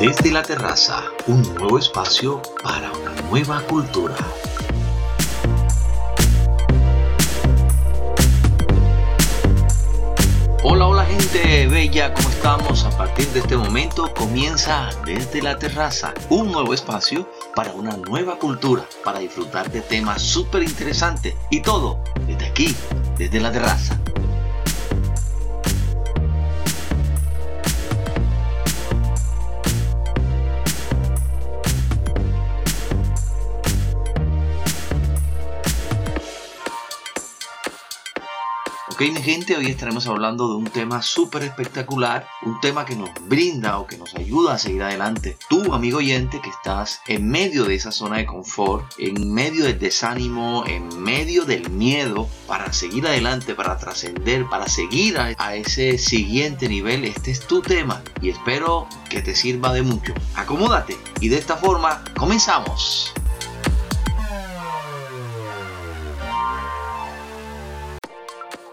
Desde la terraza, un nuevo espacio para una nueva cultura. Hola, hola gente bella, ¿cómo estamos? A partir de este momento comienza Desde la terraza, un nuevo espacio para una nueva cultura, para disfrutar de temas súper interesantes y todo desde aquí, desde la terraza. Ok, mi gente, hoy estaremos hablando de un tema súper espectacular, un tema que nos brinda o que nos ayuda a seguir adelante. Tú, amigo oyente, que estás en medio de esa zona de confort, en medio del desánimo, en medio del miedo, para seguir adelante, para trascender, para seguir a, a ese siguiente nivel, este es tu tema y espero que te sirva de mucho. Acomódate y de esta forma comenzamos.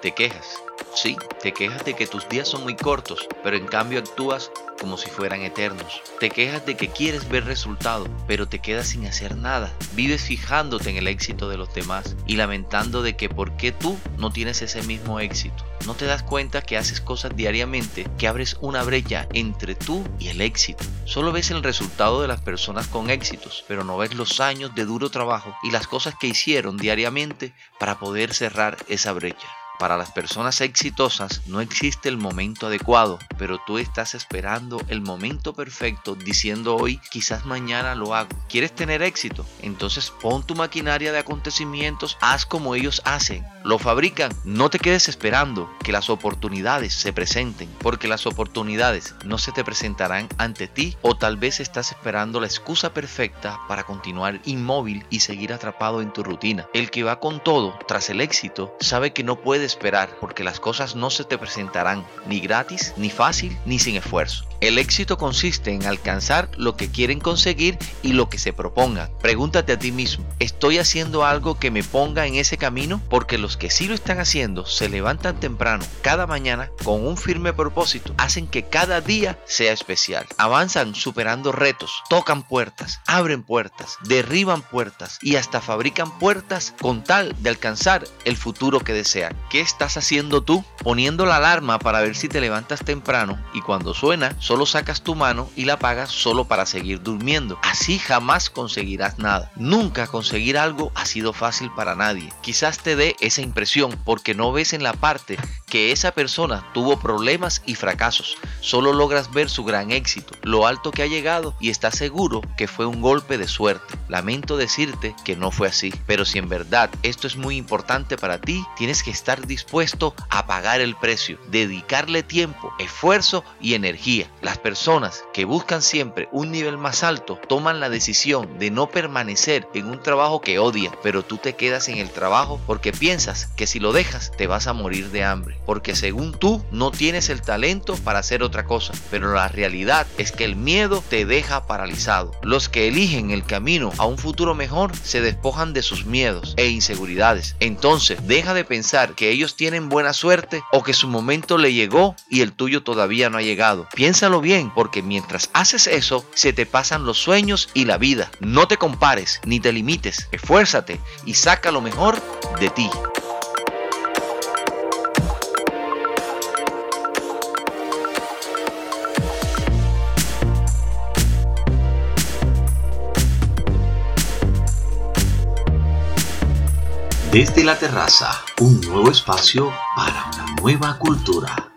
Te quejas, sí, te quejas de que tus días son muy cortos, pero en cambio actúas como si fueran eternos. Te quejas de que quieres ver resultado, pero te quedas sin hacer nada. Vives fijándote en el éxito de los demás y lamentando de que por qué tú no tienes ese mismo éxito. No te das cuenta que haces cosas diariamente que abres una brecha entre tú y el éxito. Solo ves el resultado de las personas con éxitos, pero no ves los años de duro trabajo y las cosas que hicieron diariamente para poder cerrar esa brecha. Para las personas exitosas no existe el momento adecuado, pero tú estás esperando el momento perfecto diciendo hoy, quizás mañana lo hago. ¿Quieres tener éxito? Entonces pon tu maquinaria de acontecimientos, haz como ellos hacen. Lo fabrican, no te quedes esperando que las oportunidades se presenten, porque las oportunidades no se te presentarán ante ti o tal vez estás esperando la excusa perfecta para continuar inmóvil y seguir atrapado en tu rutina. El que va con todo tras el éxito sabe que no puede esperar porque las cosas no se te presentarán ni gratis, ni fácil, ni sin esfuerzo. El éxito consiste en alcanzar lo que quieren conseguir y lo que se propongan. Pregúntate a ti mismo, ¿estoy haciendo algo que me ponga en ese camino? Porque los que sí lo están haciendo se levantan temprano cada mañana con un firme propósito, hacen que cada día sea especial. Avanzan superando retos, tocan puertas, abren puertas, derriban puertas y hasta fabrican puertas con tal de alcanzar el futuro que desean. ¿Qué estás haciendo tú? Poniendo la alarma para ver si te levantas temprano y cuando suena solo sacas tu mano y la apagas solo para seguir durmiendo. Así jamás conseguirás nada. Nunca conseguir algo ha sido fácil para nadie. Quizás te dé esa impresión porque no ves en la parte que esa persona tuvo problemas y fracasos. Solo logras ver su gran éxito, lo alto que ha llegado y estás seguro que fue un golpe de suerte. Lamento decirte que no fue así, pero si en verdad esto es muy importante para ti, tienes que estar dispuesto a pagar el precio, dedicarle tiempo, esfuerzo y energía. Las personas que buscan siempre un nivel más alto toman la decisión de no permanecer en un trabajo que odian, pero tú te quedas en el trabajo porque piensas que si lo dejas te vas a morir de hambre, porque según tú no tienes el talento para hacer otra cosa, pero la realidad es que el miedo te deja paralizado. Los que eligen el camino a un futuro mejor se despojan de sus miedos e inseguridades. Entonces deja de pensar que ellos tienen buena suerte o que su momento le llegó y el tuyo todavía no ha llegado. Piénsalo bien, porque mientras haces eso, se te pasan los sueños y la vida. No te compares ni te limites. Esfuérzate y saca lo mejor de ti. Desde la terraza, un nuevo espacio para una nueva cultura.